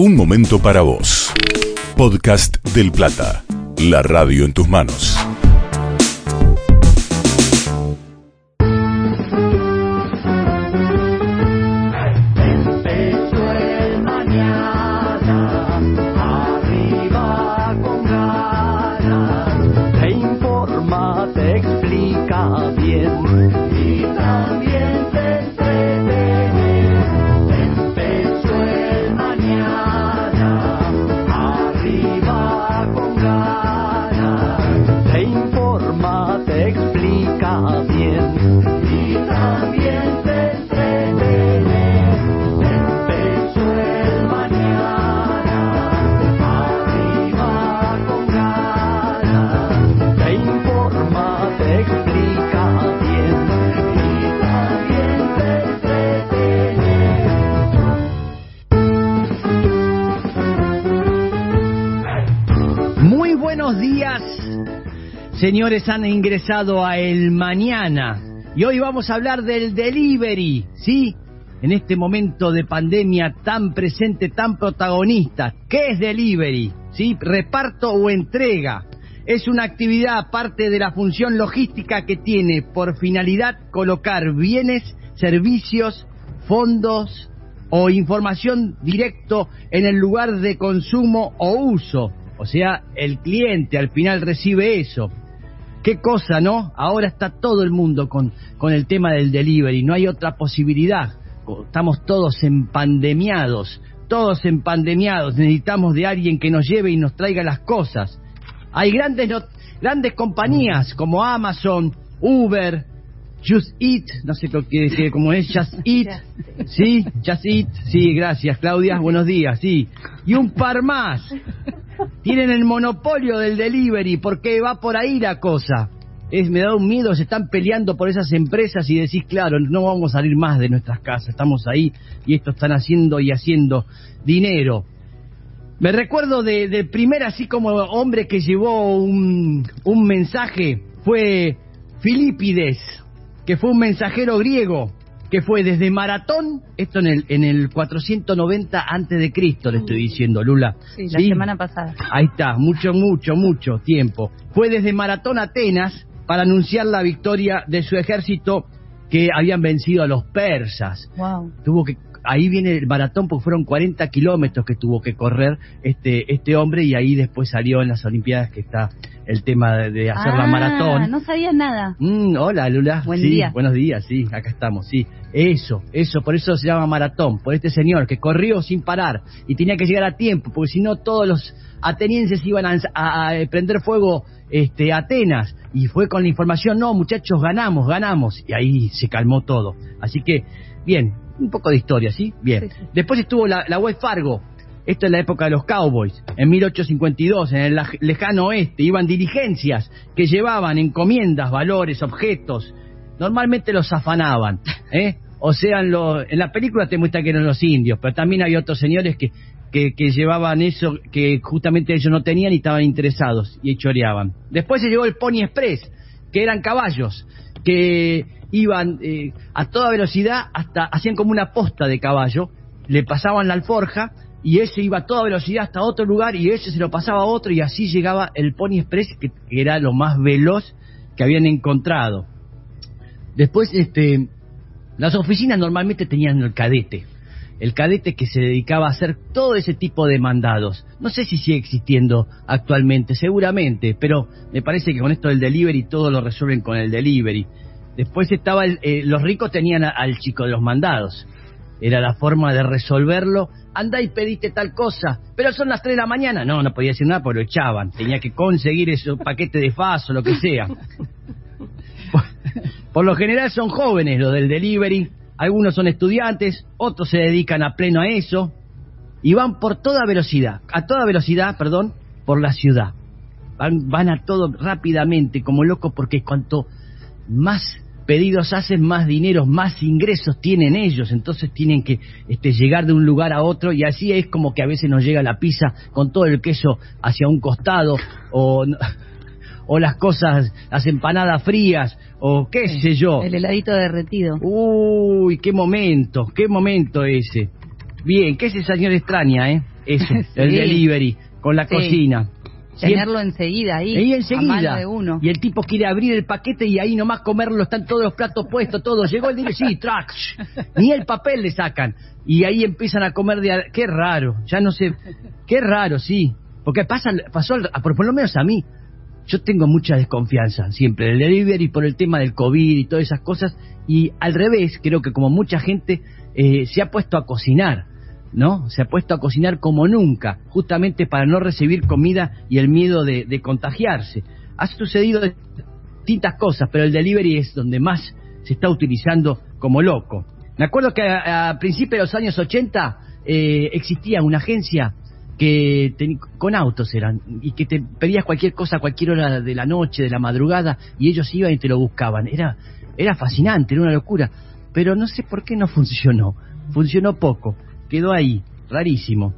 Un momento para vos. Podcast del Plata. La radio en tus manos. Señores, han ingresado a El Mañana y hoy vamos a hablar del delivery, ¿sí? En este momento de pandemia tan presente, tan protagonista, ¿qué es delivery? ¿Sí? Reparto o entrega. Es una actividad aparte de la función logística que tiene por finalidad colocar bienes, servicios, fondos o información directo en el lugar de consumo o uso. O sea, el cliente al final recibe eso. Qué cosa, ¿no? Ahora está todo el mundo con, con el tema del delivery, no hay otra posibilidad. Estamos todos empandemiados, todos empandemiados, necesitamos de alguien que nos lleve y nos traiga las cosas. Hay grandes, grandes compañías como Amazon, Uber, Just Eat, no sé que- cómo es, Just Eat, sí, Just Eat, sí, gracias Claudia, buenos días, sí. Y un par más. Tienen el monopolio del delivery porque va por ahí la cosa. Es, me da un miedo, se están peleando por esas empresas y decís, claro, no vamos a salir más de nuestras casas, estamos ahí y esto están haciendo y haciendo dinero. Me recuerdo de, de primer, así como hombre que llevó un, un mensaje, fue Filipides, que fue un mensajero griego, que fue desde Maratón, esto en el, en el 490 antes de Cristo, le estoy diciendo, Lula. Sí, la semana pasada. Ahí está, mucho, mucho, mucho tiempo. Fue desde Maratón a Atenas para anunciar la victoria de su ejército que habían vencido a los persas Wow. tuvo que ahí viene el maratón porque fueron 40 kilómetros que tuvo que correr este este hombre y ahí después salió en las olimpiadas que está el tema de, de hacer la Ah, maratón. No sabía nada. Mm, hola Lula. Buen Sí, día. buenos días sí acá estamos sí. Eso eso por eso se llama maratón por este señor que corrió sin parar y tenía que llegar a tiempo porque si no todos los atenienses iban a, a- a prender fuego este Atenas. Y fue con la información no muchachos ganamos ganamos. Y ahí se calmó todo. Así que bien un poco de historia sí bien Sí, sí. después estuvo la, la web Fargo esto es la época de los cowboys. En 1852, en el lejano oeste, iban diligencias que llevaban encomiendas, valores, objetos. Normalmente los afanaban, ¿eh? O sea, en, lo- en la película te muestra que eran los indios, pero también había otros señores que, que, que llevaban eso que justamente ellos no tenían y estaban interesados y choreaban. Después se llegó el Pony Express, que eran caballos, que iban eh, a toda velocidad hasta, hacían como una posta de caballo, le pasaban la alforja y ese iba a toda velocidad hasta otro lugar y ese se lo pasaba a otro y así llegaba el Pony Express que, que era lo más veloz que habían encontrado. Después, este, las oficinas normalmente tenían el cadete, el cadete que se dedicaba a hacer todo ese tipo de mandados. No sé si sigue existiendo actualmente, seguramente, pero me parece que con esto del delivery todo lo resuelven con el delivery. Después estaba el- eh, los ricos tenían a- al chico de los mandados. Era la forma de resolverlo. Anda y pediste tal cosa, pero son las 3 de la mañana. No, no podía decir nada porque lo echaban. Tenía que conseguir ese paquete de FAS o lo que sea. Por, por lo general son jóvenes los del delivery. Algunos son estudiantes, otros se dedican a pleno a eso. Y van por toda velocidad, a toda velocidad, perdón, por la ciudad. Van, van a todo rápidamente, como locos, porque cuanto más pedidos hacen, más dinero, más ingresos tienen ellos, entonces tienen que este, llegar de un lugar a otro y así es como que a veces nos llega la pizza con todo el queso hacia un costado o, o las cosas, las empanadas frías o qué sé yo. El heladito derretido. Uy, qué momento, qué momento ese. Bien, ¿qué señora extraña, eh? eso, Sí. el delivery, con la Sí. cocina. Tenerlo enseguida ahí. Ahí A enseguida. mano de uno. Y el tipo quiere abrir el paquete y ahí nomás comerlo, están todos los platos puestos, todo. Llegó el delivery, sí, trax. Ni el papel le sacan. Y ahí empiezan a comer de... Qué raro, ya no sé. Qué raro, sí. Porque pasa, pasó, por, por lo menos a mí. Yo tengo mucha desconfianza siempre del delivery por el tema del COVID y todas esas cosas. Y al revés, creo que como mucha gente eh, se ha puesto a cocinar. ¿no? Se ha puesto a cocinar como nunca, justamente para no recibir comida y el miedo de, contagiarse. Ha sucedido distintas cosas, pero el delivery es donde más se está utilizando como loco. Me acuerdo que a, a principios de los años 80 eh, existía una agencia que con autos eran y que te pedías cualquier cosa a cualquier hora de la noche, de la madrugada y ellos iban y te lo buscaban. Era era fascinante, era una locura, pero no sé por qué no funcionó. Funcionó poco, quedó ahí, rarísimo.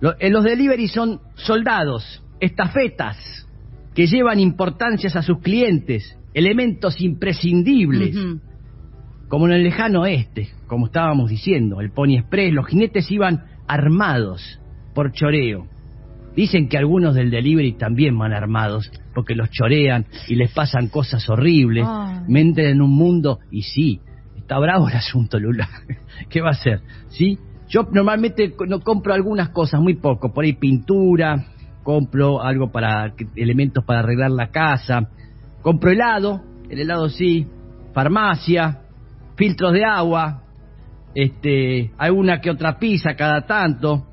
Lo- eh, los delivery son soldados, estafetas, que llevan importancias a sus clientes, elementos imprescindibles como en el lejano oeste, como estábamos diciendo, el Pony Express, los jinetes iban armados por choreo. Dicen que algunos del delivery también van armados, porque los chorean y les pasan cosas horribles, menten en un mundo, y sí, está bravo el asunto, Lula. ¿Qué va a hacer? ¿Sí? Yo normalmente no compro algunas cosas, muy poco, por ahí pintura, compro algo para, elementos para arreglar la casa, compro helado, el helado sí, farmacia, filtros de agua, este, alguna que otra pizza cada tanto.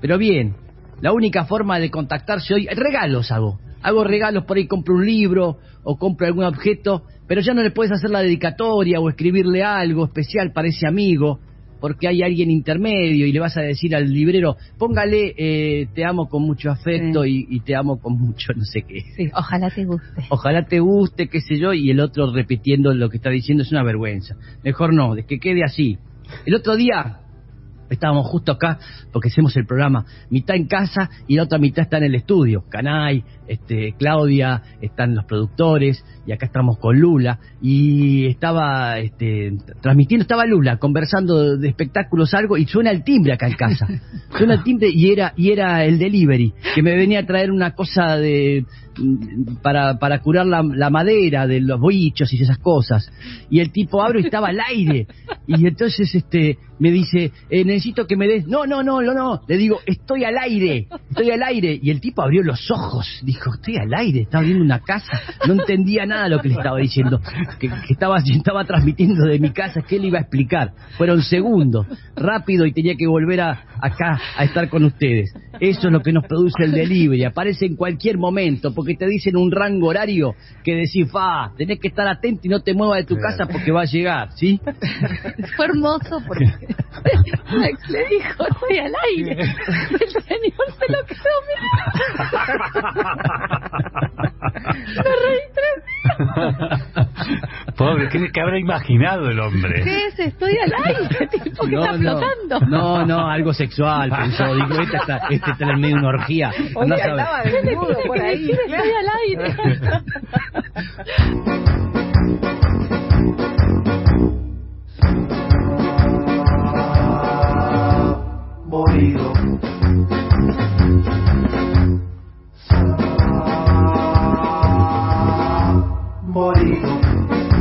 Pero bien, la única forma de contactarse hoy, regalos hago. Hago regalos, por ahí compro un libro o compro algún objeto, pero ya no le puedes hacer la dedicatoria o escribirle algo especial para ese amigo, porque hay alguien intermedio y le vas a decir al librero, póngale, eh, te amo con mucho afecto y, y te amo con mucho no sé qué. Sí, ojalá te guste. Ojalá te guste, qué sé yo, y el otro repitiendo lo que está diciendo es una vergüenza. Mejor no, de que quede así. El otro día estábamos justo acá, porque hacemos el programa, mitad en casa y la otra mitad está en el estudio. Canay, este, Claudia, están los productores, y acá estamos con Lula, y estaba este, transmitiendo, estaba Lula conversando de espectáculos algo, y suena el timbre acá en casa. Suena el timbre y era, y era el delivery, que me venía a traer una cosa de para, para curar la, madera de los bichos y esas cosas. Y el tipo abre y estaba al aire. Y entonces este me dice, eh, necesito que me des... No, no, no, no, no. Le digo, estoy al aire, estoy al aire. Y el tipo abrió los ojos. Dijo, estoy al aire, estaba viendo una casa. No entendía nada lo que le estaba diciendo. Que, que estaba, estaba transmitiendo de mi casa, que él iba a explicar. Fueron segundos, rápido y tenía que volver a, acá a estar con ustedes. Eso es lo que nos produce el delivery. Aparece en cualquier momento porque te dicen un rango horario que decís, fa, tenés que estar atento y no te muevas de tu casa porque va a llegar, ¿sí? Fue hermoso porque Max le dijo, estoy al aire. El señor se lo quedó mirando. Me reí tres Pobre, ¿qué, qué habrá imaginado el hombre? ¿Qué es? Estoy al aire, tipo que está no, flotando. no, no, algo sexual, pensó. Digo, este está, este está en medio de una orgía. Andá a saber. andaba desnudo por ahí. Estoy al aire. Morido. Morido.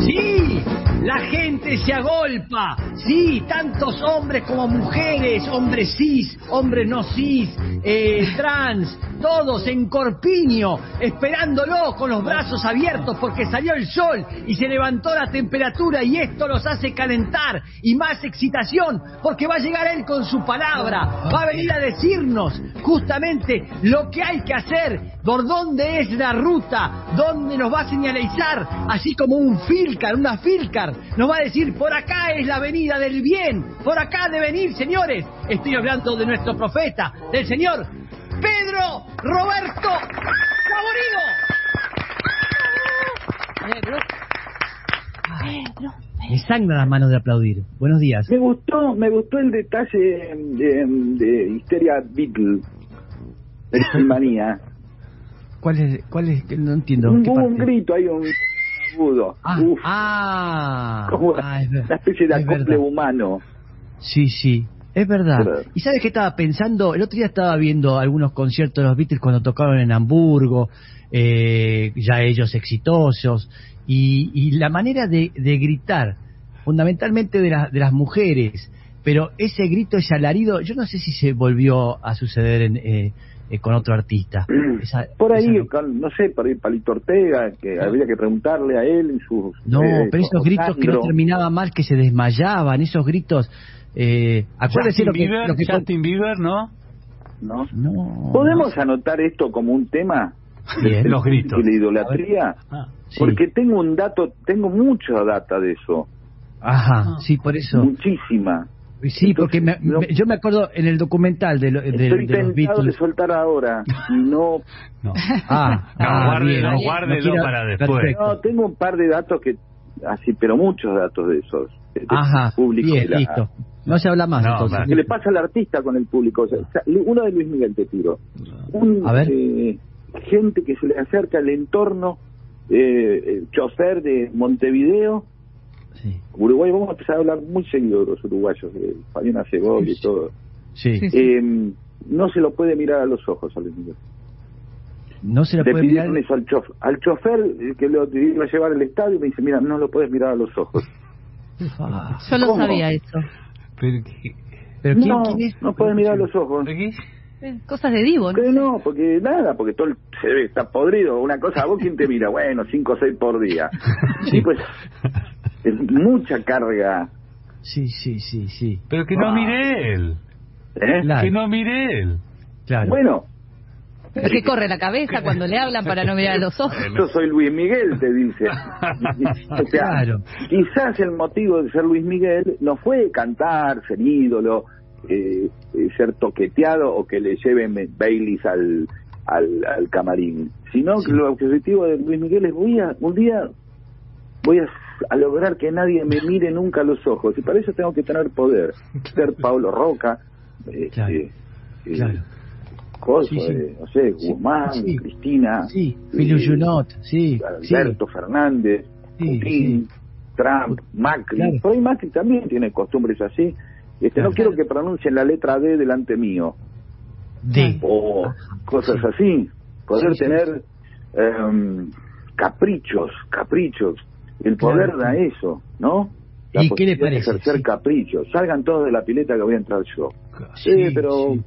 Sí, la gente se agolpa. Sí, tantos hombres como mujeres, hombres cis, hombres no cis, eh, trans, todos en corpiño, esperándolo con los brazos abiertos porque salió el sol y se levantó la temperatura y esto los hace calentar y más excitación porque va a llegar él con su palabra, va a venir a decirnos justamente lo que hay que hacer, por dónde es la ruta, dónde nos va a señalizar, así como un filcar, una filcar, nos va a decir por acá es la avenida del bien, por acá deben ir, señores. Estoy hablando de nuestro profeta, del señor Pedro Roberto Saborido. Me sangra las manos de aplaudir. Buenos días. Me gustó, me gustó el detalle de, de Histeria Beatle, de manía. ¿Cuál es? ¿Cuál es? No entiendo. Un, ¿qué hubo un grito ahí, un agudo. Ah, Uf, ah, como ah, es ver- una especie de es acople verdad. humano. Sí, sí. Es verdad. Claro. ¿Y sabes qué estaba pensando? El otro día estaba viendo algunos conciertos de los Beatles cuando tocaron en Hamburgo, eh, ya ellos exitosos, y, y la manera de, de gritar, fundamentalmente de, la- de las mujeres, pero ese grito, ese alarido, yo no sé si se volvió a suceder en, eh, eh, con otro artista. Esa- Por ahí, esa- con- no sé, por ahí Palito Ortega, que habría que preguntarle a él y sus... No, eh, pero esos gritos que no terminaban mal, que se desmayaban, esos gritos. Eh, acuérdese lo que, Bieber, lo que- Justin Bieber, ¿no? ¿no? No. ¿Podemos anotar esto como un tema? Bien. Los gritos. De la idolatría. Ah, Sí. Porque tengo un dato, tengo mucha data de eso. Ajá, sí, por eso. Muchísima. Sí, porque me- no- me- yo me acuerdo en el documental de, lo- de- Estoy de los de soltar ahora. Y no, no. Ah, No, ah, guárdelo, bien, no guárdelo quiero- para después. perfecto. no, tengo un par de datos que, así, pero muchos datos de esos. de- Ajá, público bien, la- listo. No se habla más No, entonces. ¿Qué le pasa al artista con el público? O sea, uno de Luis Miguel te tiro. Un, A ver. eh, gente que se le acerca al entorno, eh, el chofer de Montevideo, Sí, Uruguay, vamos a empezar a hablar muy seguido de los uruguayos, de Fabiana Segovia y todo. sí. Sí, sí. Eh, no se lo puede mirar a los ojos a Luis Miguel. No se Le puede mirar. eso al chofer. Al chofer que lo iba a llevar al estadio me dice, mira, no lo puedes mirar a los ojos. Ah, Yo no sabía eso. Pero, ¿qué? pero ¿quién, no, quién es? no puedes mirar los ojos. ¿Pero qué? Cosas de Divo, ¿no? Que no, porque nada, porque todo el- se ve, está podrido. Una cosa, ¿a vos quién te mira? Bueno, cinco o seis por día. Sí, pues, es mucha carga. Sí, sí, sí, sí. Pero que no Ah. mire él. ¿eh? Claro. Que no mire él. Claro. Bueno, Es que corre la cabeza cuando le hablan para no mirar a los ojos. yo soy Luis Miguel, te dice. o sea, Claro. quizás el motivo de ser Luis Miguel no fue cantar, ser ídolo, eh, eh, ser toqueteado o que le lleven Baileys al, al, al camarín, sino que el objetivo de Luis Miguel es voy a, un día voy a, a lograr que nadie me mire nunca a los ojos y para eso tengo que tener poder, ser Pablo Roca, eh, Claro, eh, eh, claro. Coso, Sí, sí. eh, no sé, Guzmán. Cristina, Sí, eh. Alberto Fernández, Putin, Trump, Macri. Claro. Por ahí Macri también tiene costumbres así. Este, No quiero que pronuncien la letra D delante mío. D. O cosas así. Poder tener em, caprichos, caprichos. El poder Claro. da eso, ¿no? ¿Y qué le parece? Ejercer Sí. caprichos. Salgan todos de la pileta que voy a entrar yo. Sí, Sí, pero sí.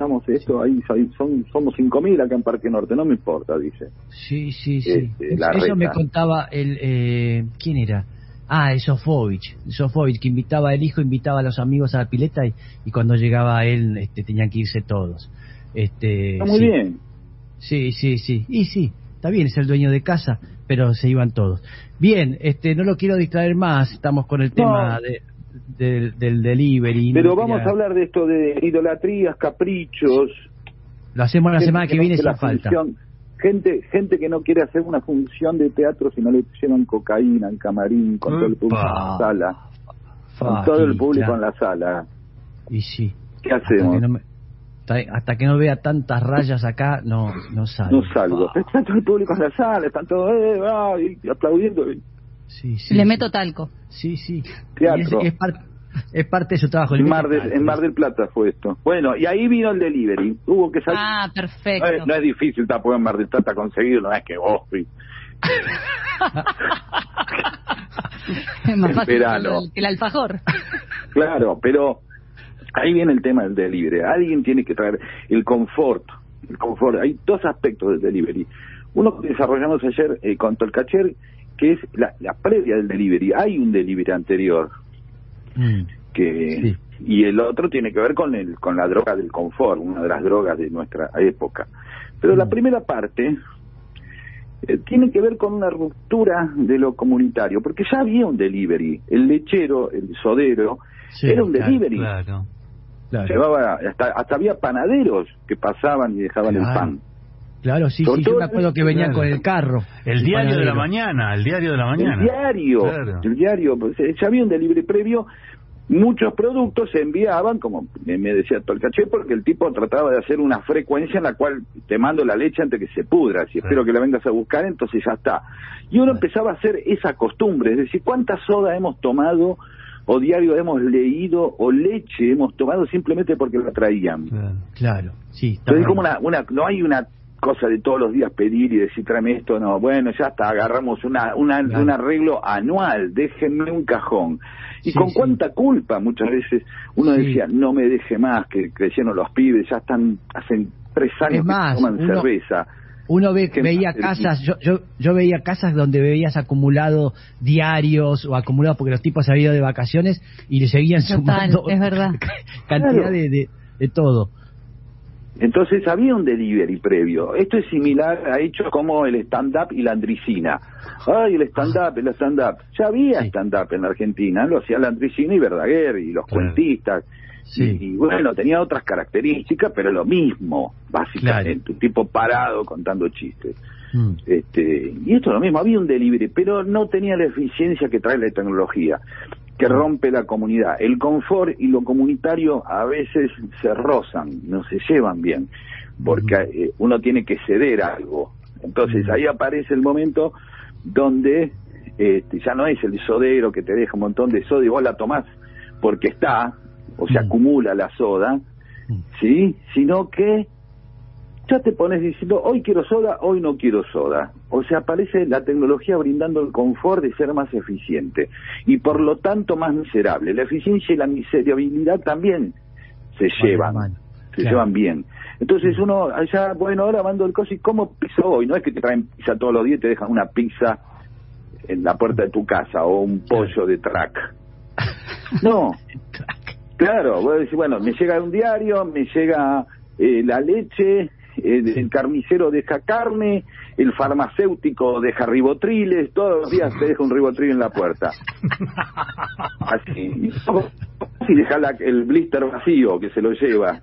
Estamos esto ahí, soy- son, somos 5.000 acá en Parque Norte, no me importa, dice. Sí, sí, sí. Este, Eso me contaba el... Eh, ¿Quién era? Ah, el Sofovich. El Sofovich, que invitaba al hijo, invitaba a los amigos a la pileta y, y cuando llegaba él este, tenían que irse todos. Este, Está muy sí. bien. Sí, sí, sí. Y sí, está bien, es el dueño de casa, pero se iban todos. Bien, este, no lo quiero distraer más, estamos con el tema de- del- del delivery. Pero no vamos a hablar de esto de idolatrías, caprichos. Lo hacemos la semana que viene sin falta. función- gente, gente que no quiere hacer una función de teatro si no le llevan cocaína al camarín, con todo el público en la sala. Con todo el público claro. en la sala. Y sí. ¿Qué Hasta hacemos? que no, me- hasta- que no vea tantas rayas acá, no, no salgo. No salgo. Está todo el público en la sala, están todos eh, ah, y aplaudiendo. Sí, sí, Le sí. meto talco. Sí, sí. Teatro. Es, es par- es parte de su trabajo. En Mar, del, en Mar del Plata fue esto. Bueno, y ahí vino el delivery. Hubo que salir. Ah, no, perfecto. es, no es difícil tampoco en Mar del Plata conseguirlo, no es que vos. Es más fácil que el alfajor. Claro, pero ahí viene el tema del delivery. Alguien tiene que traer el confort. El confort. Hay dos aspectos del delivery. Uno que desarrollamos ayer eh, con Tolcacher, que es la, la previa del delivery. Hay un delivery anterior Mm, que Sí. y el otro tiene que ver con el con la droga del confort, una de las drogas de nuestra época. Pero la Mm. primera parte eh, tiene que ver con una ruptura de lo comunitario, porque ya había un delivery. El lechero, el sodero, sí, era un delivery. Claro. Claro, Llevaba hasta, hasta había panaderos que pasaban y dejaban el pan. Claro, sí, sí. Yo todo me acuerdo que venían claro. con el carro. El diario de la mañana, el diario de la mañana. El diario, Claro. el diario, pues, eh, ya había un delivery previo. Muchos productos se enviaban, como me decía Tolcaché, porque el tipo trataba de hacer una frecuencia en la cual te mando la leche antes que se pudra. Si espero que la vengas a buscar, entonces ya está. Y uno empezaba a hacer esa costumbre, es decir, ¿cuánta soda hemos tomado o diario hemos leído o leche hemos tomado simplemente porque la traían. Claro. Claro, sí. está Entonces, como una, una, no hay una cosa de todos los días pedir y decir tráeme esto, no, bueno, ya está, agarramos una, una, Claro. un arreglo anual, déjenme un cajón. Y Sí, con sí. cuánta culpa muchas veces uno Sí. decía, no me deje más, que creyeron los pibes, ya están, hacen tres años Es más, que toman uno- cerveza. Uno ve, ¿Qué veía más? casas, yo, yo, yo veía casas donde veías acumulado diarios o acumulado porque los tipos habían ido de vacaciones y le seguían Total, sumando es verdad. cantidad Claro. de, de, de todo. Entonces había un delivery previo. Esto es similar a hechos como el stand-up y la andricina. Ay, el stand-up, el stand-up. Ya había Sí. stand-up en la Argentina, lo hacía la andricina y Verdaguer y los Claro. cuentistas. Sí. Y, y bueno, tenía otras características, pero lo mismo, básicamente. Un tipo parado contando chistes. Mm. Este, y esto es lo mismo, había un delivery, pero no tenía la eficiencia que trae la tecnología, que rompe la comunidad. El confort y lo comunitario a veces se rozan, no se llevan bien, porque eh, uno tiene que ceder algo. Entonces ahí aparece el momento donde este, ya no es el sodero que te deja un montón de soda y vos la tomás porque está, o se acumula la soda. ¿sí? Sino que ya te pones diciendo, hoy quiero soda, hoy no quiero soda. O sea, aparece la tecnología brindando el confort de ser más eficiente y por lo tanto más miserable. La eficiencia y la miserabilidad también se llevan, se Claro. llevan bien. Entonces uno allá, bueno, ahora mando el coso y ¿cómo pizza hoy? No es que te traen pizza todos los días y te dejan una pizza en la puerta de tu casa o un pollo de track. No, Claro, vos decís, bueno, me llega un diario, me llega eh, la leche, el, el carnicero deja carne, el farmacéutico deja ribotriles, todos los días te deja un ribotril en la puerta. Así. Y deja la- el blister vacío que se lo lleva.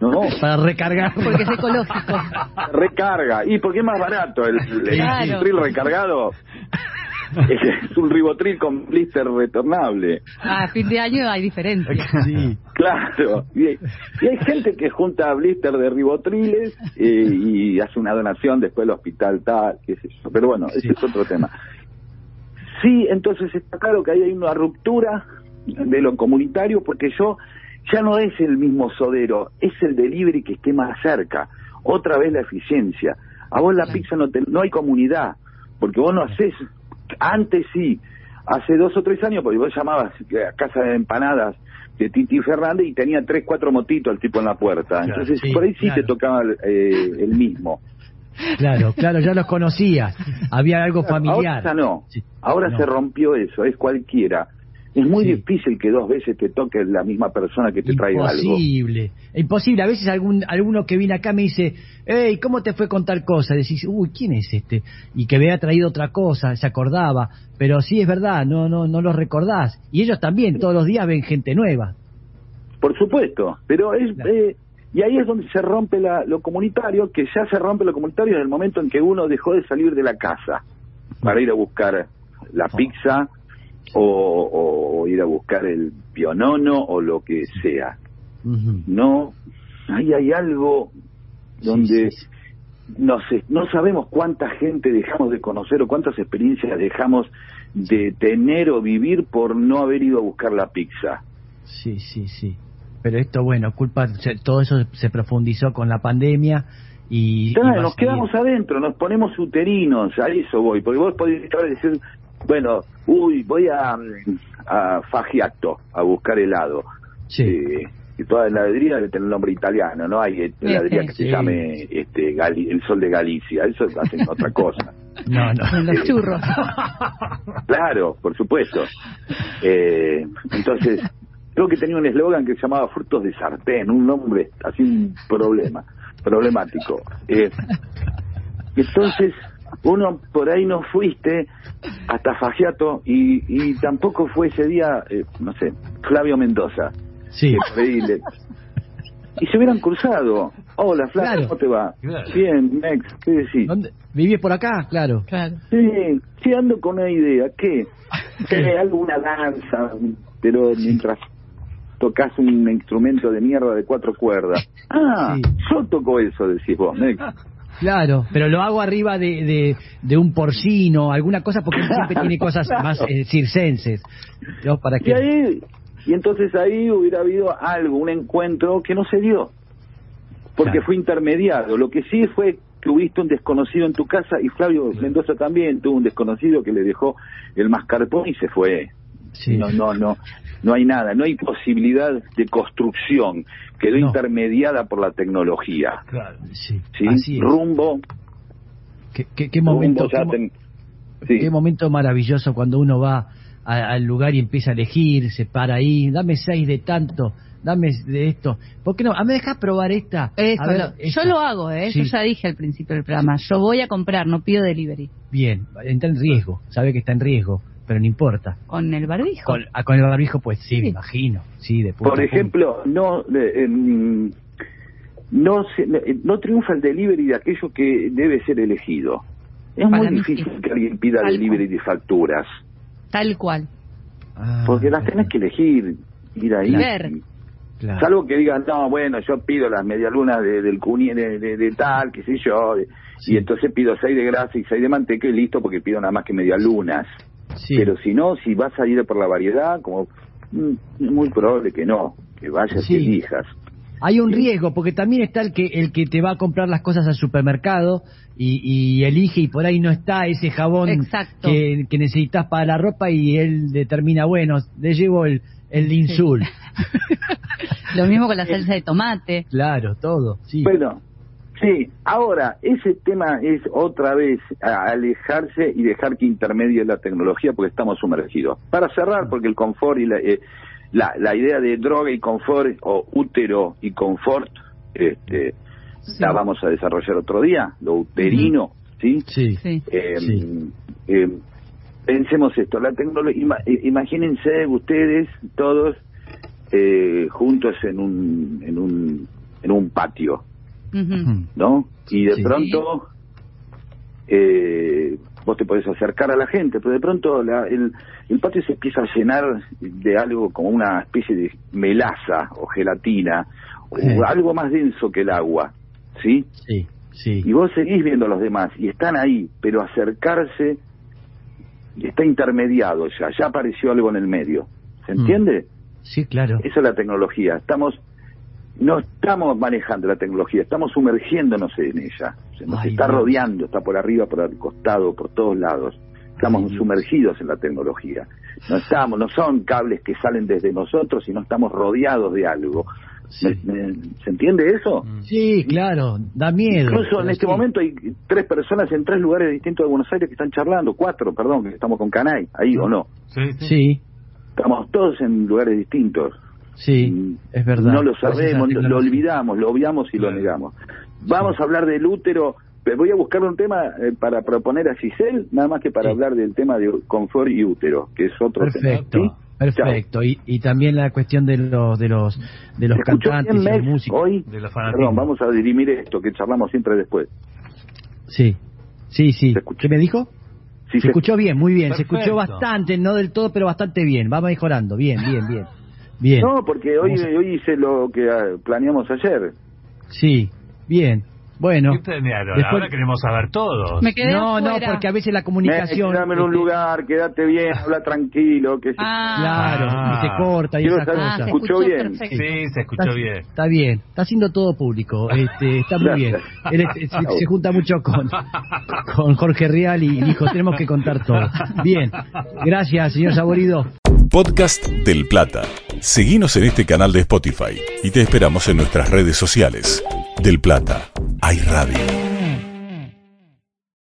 ¿No? Para recargar. Porque es ecológico. Recarga. ¿Y por qué es más barato el, el Claro. ribotril recargado? Es, es un ribotril con blister retornable. Ah, a fin de año hay diferencia. Sí. Claro, y, y hay gente que junta blister de ribotriles eh, y hace una donación después al hospital tal, qué sé yo. Pero bueno, ese es otro tema. Sí, entonces está claro que ahí hay una ruptura de lo comunitario porque yo ya no es el mismo sodero, es el delivery que esté más cerca. Otra vez la eficiencia. A vos la pizza no, te- no hay comunidad, porque vos no haces, antes sí, hace dos o tres años, porque vos llamabas a casa de empanadas de Titi Fernández y tenía tres, cuatro motitos el tipo en la puerta. Claro, Entonces sí, por ahí sí claro. te tocaba eh, el mismo. Claro, claro, ya los conocías. Había algo familiar. Ahora no. Ahora No. se rompió eso, es cualquiera. Es muy Sí. difícil que dos veces te toque la misma persona que te traiga algo. Imposible, imposible. A veces algún alguno que viene acá me dice, hey, ¿cómo te fue con tal cosa? Decís, uy, ¿quién es este? Y que me había traído otra cosa, se acordaba. Pero sí, es verdad, no no no lo recordás. Y ellos también, todos los días ven gente nueva. Por supuesto, pero es... Claro. eh, y ahí es donde se rompe la- lo comunitario, que ya se rompe lo comunitario en el momento en que uno dejó de salir de la casa para ir a buscar la pizza o, o ir a buscar el pionono o lo que sea. No, ahí hay algo donde Sí, sí, sí. no sé, no sabemos cuánta gente dejamos de conocer o cuántas experiencias dejamos de tener o vivir por no haber ido a buscar la pizza. Sí, sí, sí. Pero esto, bueno, culpa, todo eso se profundizó con la pandemia y... Claro, nos quedamos adentro, nos ponemos uterinos, a eso voy, porque vos podés estar decir, bueno, uy, voy a, a Fagiato a buscar helado. Sí. Eh, y toda heladería debe tener nombre italiano, no hay eh, heladería que Sí. se llame este, Gali- el sol de Galicia, eso hacen otra cosa. No, no. Con los churros. Claro, por supuesto. Eh, entonces, creo que tenía un eslogan que se llamaba Frutos de Sartén, un nombre así un problema, problemático. Eh, entonces, uno por ahí no fuiste hasta Fagiato y, y tampoco fue ese día, eh, no sé, Flavio Mendoza. Sí. le- Y se hubieran cruzado. Hola, Flavio, Claro. ¿cómo te va? Claro. Bien, Mex, ¿qué decís? ¿Dónde? ¿Vivís por acá? Claro. Claro. Sí, sí ando con una idea. ¿Qué? Que alguna danza, pero mientras tocas un instrumento de mierda de cuatro cuerdas. Ah, Sí. yo toco eso, decís vos, Mex. Claro, pero lo hago arriba de, de, de un porcino, alguna cosa, porque él siempre tiene cosas más eh, circenses. ¿no? Para Y ahí, y entonces ahí hubiera habido algo, un encuentro que no se dio, porque Claro. fue intermediado. Lo que sí fue que tuviste un desconocido en tu casa y Flavio Mendoza también tuvo un desconocido que le dejó el mascarpone y se fue. Sí. No, no, no, no hay nada, no hay posibilidad de construcción, quedó No. intermediada por la tecnología. Claro, sí, ¿sí? así es. Rumbo, ¿Qué, qué- qué momento, rumbo ya qué mo- ten- sí. qué momento maravilloso cuando uno va al lugar y empieza a elegir, se para ahí, dame seis de tanto, dame de esto. ¿Por qué no? ¿A me dejas probar esta? Eso A ver, lo- esta. yo lo hago, ¿eh? Sí. Yo ya dije al principio del programa, yo voy a comprar, no pido delivery. Bien, está en riesgo, sabe que está en riesgo, pero no importa. Con el barbijo. Con, ah, con el barbijo, pues sí, Sí. me imagino, sí, de Por ejemplo, no eh, no se- no, eh, no triunfa el delivery de aquello que debe ser elegido. Es Para muy difícil sí. que alguien pida Tal delivery de facturas, Tal cual. Ah, porque las tenés que elegir, ir ahí. Y ver. claro. Salvo que digan, no, bueno, yo pido las medialunas de, del cuni, de, de- de tal, qué sé yo, Sí. y entonces pido seis de grasa y seis de manteca y listo porque pido nada más que medialunas. Sí. Pero si no, si vas a ir por la variedad, como mm, es muy probable que no, que vayas Sí. y elijas. Hay un riesgo, porque también está el que el que te va a comprar las cosas al supermercado y, y elige y por ahí no está ese jabón Exacto. que, que necesitas para la ropa y él determina, bueno, le llevo el, el insul. Lo mismo con la salsa de tomate. claro, todo, sí. Bueno, sí, ahora, ese tema es otra vez alejarse y dejar que intermedie la tecnología porque estamos sumergidos. Para cerrar, porque el confort y la, eh, la, la idea de droga y confort o útero y confort, este, Sí. la vamos a desarrollar otro día, lo uterino, ¿sí? sí. Sí. Eh, Sí. eh, pensemos esto, la tecnología, ima- eh, imagínense ustedes todos eh, juntos en un, en un, en un patio, ¿no? Y de Sí. pronto eh, vos te podés acercar a la gente, pero de pronto la- el, el patio se empieza a llenar de algo como una especie de melaza o gelatina, o Sí. algo más denso que el agua, ¿sí? Sí, sí. Y vos seguís viendo a los demás y están ahí, pero acercarse está intermediado ya, ya apareció algo en el medio. ¿Se Mm. entiende? Sí, claro. Esa es la tecnología. Estamos no estamos manejando la tecnología, estamos sumergiéndonos en ella. Se nos Ay, está Dios. rodeando, está por arriba, por el costado, por todos lados. Estamos Ay, sumergidos en la tecnología. No estamos, no son cables que salen desde nosotros, sino estamos rodeados de algo. Sí. ¿Me- me- ¿Se entiende eso? Sí, claro, da miedo. Incluso en este sí. momento hay tres personas en tres lugares distintos de Buenos Aires que están charlando, cuatro, perdón, que estamos con Canay, ahí o no. Sí, sí. Sí, Estamos todos en lugares distintos. Sí, es verdad. No lo sabemos, lo, olvidamos, lo obviamos y lo negamos. Vamos a hablar del útero. pero Voy a buscar un tema eh, para proponer a Giselle, nada más que para Sí. hablar del tema de confort y útero, que es otro Perfecto, tema. ¿sí? perfecto. Y, y también la cuestión de los de los de los ¿Se escuchó cantantes y los músicos. hoy? De fanatismo. Perdón, vamos a dirimir esto, que charlamos siempre después. Sí, sí, sí. ¿Se escuchó? ¿Qué me dijo? Sí, se escuchó bien, muy bien. Se escuchó bastante, no del todo, pero bastante bien. Va mejorando. Bien, bien, bien. Bien. No, porque hoy, a- hoy hice lo que ah, planeamos ayer. Sí, bien. Bueno. Después- Ahora queremos saber todos. Me quedé No, no, afuera. porque a veces la comunicación. Mex, dame en un este, lugar, quédate bien, habla tranquilo. Que se- Ah, Claro, Ah. y se corta y ah, cosas. se ¿Escuchó escuchó bien? perfecto. Sí, se escuchó Está- bien. Está bien, está haciendo todo público, este, está muy bien. Él es- se, se junta mucho con, con Jorge Real y dijo, tenemos que contar todo. Bien, gracias, señor Saborido. Podcast del Plata. Seguinos en este canal de Spotify y te esperamos en nuestras redes sociales. Del Plata, hay radio.